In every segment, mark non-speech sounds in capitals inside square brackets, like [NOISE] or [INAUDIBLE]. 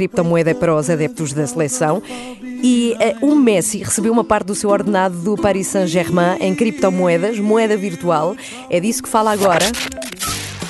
criptomoeda para os adeptos da seleção. E uh, o Messi recebeu uma parte do seu ordenado do Paris Saint-Germain em criptomoedas, moeda virtual. É disso que fala agora.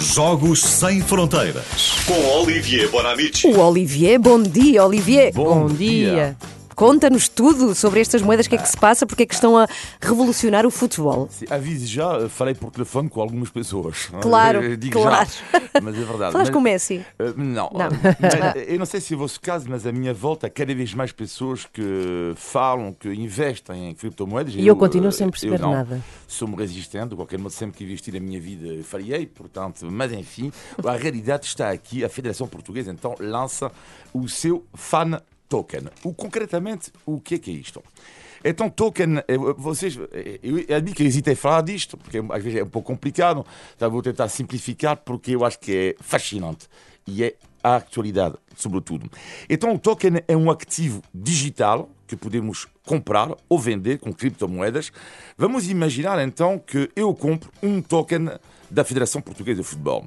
Jogos Sem Fronteiras. Com Olivier Bonamici. O Olivier, bom dia, Olivier. Bom, dia. Conta-nos tudo sobre estas moedas, o que é que se passa, porque é que estão a revolucionar o futebol. Avise já, falei por telefone com algumas pessoas. Claro, Digo claro. Já, [LAUGHS] mas é verdade. Falas mas, com o Messi? Uh, não. Não. Mas, [LAUGHS] eu não sei se é o vosso caso, mas a minha volta há cada vez mais pessoas que falam, que investem em criptomoedas. E eu, eu continuo sem perceber não. nada. Sou-me resistente, de qualquer modo, sempre que investi na minha vida, faria, portanto, mas enfim, a [LAUGHS] realidade está aqui. A Federação Portuguesa então lança o seu fan token. O, concretamente, o que é que é isto? Então, token, vocês, eu admito que hesitei a falar disto, porque às vezes é um pouco complicado, então vou tentar simplificar, porque eu acho que é fascinante e é a atualidade, sobretudo. Então, o token é um ativo digital que podemos comprar ou vender com criptomoedas. Vamos imaginar então que eu compro um token da Federação Portuguesa de Futebol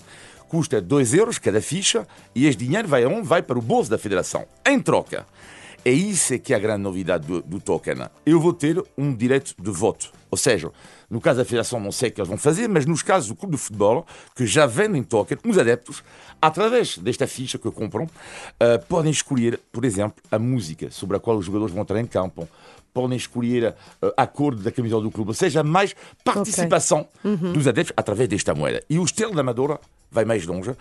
custa 2 euros cada ficha e este dinheiro vai aonde? Vai para o bolso da federação. Em troca. É isso que é a grande novidade do, do, token. Eu vou ter um direito de voto. Ou seja, no caso da Federação não sei o que eles vão fazer, mas nos casos do clube de futebol, que já vendem token, os adeptos, através desta ficha que compram, uh, podem escolher, por exemplo, a música sobre a qual os jogadores vão entrar em campo, podem escolher uh, a cor da camisola do clube, ou seja, mais participação okay. uhum. dos adeptos através desta moeda. E o Estrela da Amadora vai mais longe,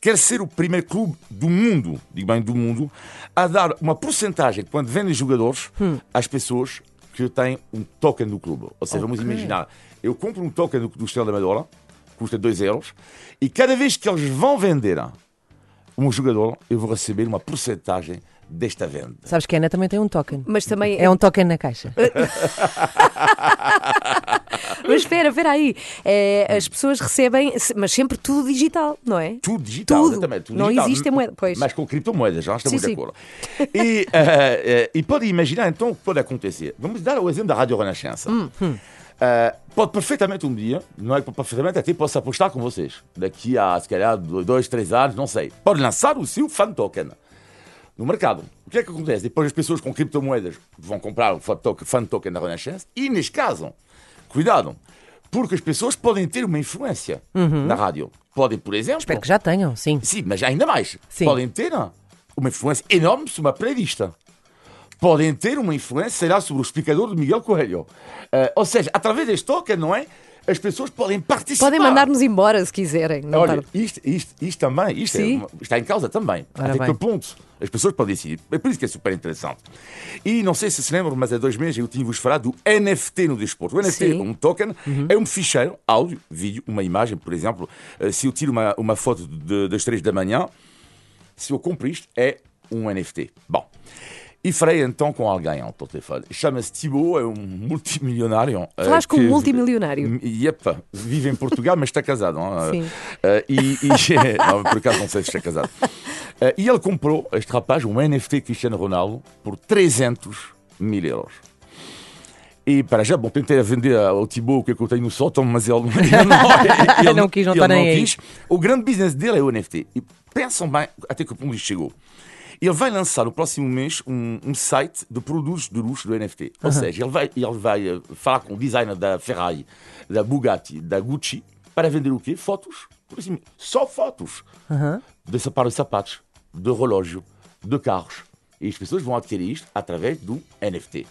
quer ser o primeiro clube do mundo, digo bem do mundo, a dar uma porcentagem quando vendem jogadores hum. às pessoas que têm um token do clube. Ou seja, okay. vamos imaginar, eu compro um token do, do Estrela da Amadora, custa 2 euros, e cada vez que eles vão vender um jogador, eu vou receber uma porcentagem desta venda. Sabes que a Ana também tem um token. Mas também é um token na caixa. [LAUGHS] mas espera, espera aí. É, as pessoas recebem, mas sempre tudo digital, não é? Tudo digital, tudo. exatamente. Tudo não digital, existe moeda. Pois. Mas com criptomoedas, já estamos sim, de acordo. E, uh, [LAUGHS] uh, e pode imaginar então o que pode acontecer. Vamos dar o exemplo da Rádio Renascença. Hum, hum. Uh, pode perfeitamente um dia, não é que perfeitamente, até posso apostar com vocês. Daqui a, se calhar, dois, três anos, não sei. Pode lançar o seu fan token no mercado. O que é que acontece? Depois as pessoas com criptomoedas vão comprar o fan token da Renascença e, neste caso, cuidado, porque as pessoas podem ter uma influência uhum. na rádio. Podem, por exemplo. Espero que já tenham, sim. Sim, mas ainda mais. Sim. Podem ter uma influência enorme sobre uma playlist. Podem ter uma influência, será, sobre o explicador de Miguel Coelho. Uh, ou seja, através deste token, não é? as pessoas podem participar. Podem mandar-nos embora se quiserem. Olha, isto, isto, isto, também isto é, está em causa também. Ora Até que ponto as pessoas podem decidir. É por isso que é super interessante. E não sei se se lembram, mas há dois meses eu tinha-vos falado do NFT no desporto. O NFT, Sim. um token, uhum. é um ficheiro, áudio, vídeo, uma imagem, por exemplo. Eh, se eu tiro uma, uma foto de, das três da manhã, se eu compro isto, é um NFT. Bom. E farei então com alguém ao telefone. Chama-se Thibaut, é um multimilionário. Falaste com um multimilionário? Yepa, vive em Portugal, mas está casado. Não? Sim. Uh, e, e [LAUGHS] não, por acaso não sei se está casado. Uh, e ele comprou, este rapaz, um NFT Cristiano Ronaldo, por 300 mil euros. E para já, bom, tentei vender ao Thibaut o que, é que eu tenho no sótão, mas ele, [LAUGHS] ele não, [LAUGHS] ele, não quis, não está nem aí. O grande business dele é o NFT. E pensam bem até que o ponto chegou. Ele vai lançar no próximo mês um, um site de produtos de luxo do NFT. Ou seja, ele vai, ele vai eh, falar com o designer da Ferrari, da Bugatti, da Gucci, para vender o quê? Fotos. Assim, só fotos. Uhum. De sapatos, de relógio, de carros. E as pessoas vão adquirir isto através do NFT.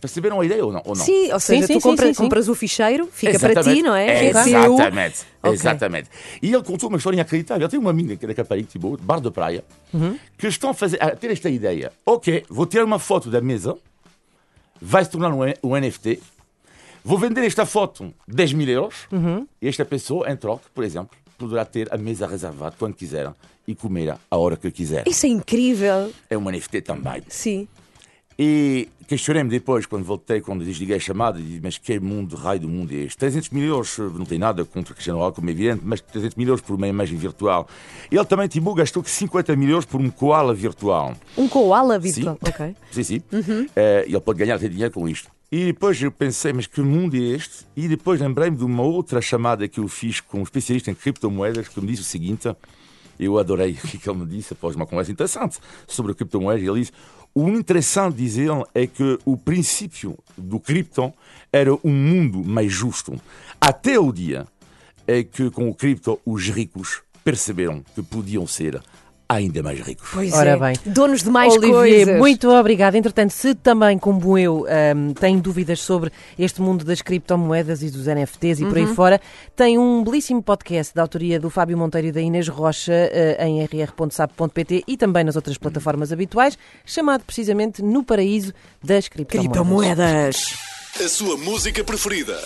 Perceberam a ideia ou não? Ou não? Sim, ou seja, sim, tu sim, compras, sim, compras, o ficheiro, fica Exatamente. para ti, não é? Exatamente. Okay. Exatamente. E ele contou uma história inacreditável. Ele tem uma amiga que é da Caparica, tipo, de bar de praia, uhum. que estão a, fazer, a ter esta ideia. Ok, vou tirar uma foto da mesa, vai se tornar um, um NFT, vou vender esta foto 10 mil euros, uhum. e esta pessoa, em troca, por exemplo, poderá ter a mesa reservada quando quiser e comer a hora que quiser. Isso é incrível. É um NFT também. Sim. E questionei-me depois, quando voltei, quando desliguei a chamada, disse, mas que mundo, raio do mundo é este? 300 mil euros, não tem nada contra Cristiano Ronaldo, como é evidente, mas 300 mil euros por uma imagem virtual. Ele também, Tibu, gastou 50 mil euros por um koala virtual. Um koala virtual? Sim. Ok. [LAUGHS] Sim, sim. Uhum. Uh, ele pode ganhar até dinheiro com isto. E depois eu pensei, mas que mundo é este? E depois lembrei-me de uma outra chamada que eu fiz com um especialista em criptomoedas que me disse o seguinte: Eu adorei [LAUGHS] o que ele me disse após uma conversa interessante sobre criptomoedas. Ele disse: o interessante, diz ele, é que o princípio do cripto era um mundo mais justo. Até o dia é que, com o cripto, os ricos perceberam que podiam ser ainda mais ricos. Pois Ora é. bem. Donos de mais Olivier, coisas. muito obrigada. Entretanto, se também, como eu, ahm, tem dúvidas sobre este mundo das criptomoedas e dos NFTs e por Uhum. aí fora, tem um belíssimo podcast da autoria do Fábio Monteiro e da Inês Rocha eh, em rr.sap.pt e também nas outras plataformas habituais, chamado precisamente No Paraíso das Criptomoedas. Criptomoedas. A sua música preferida.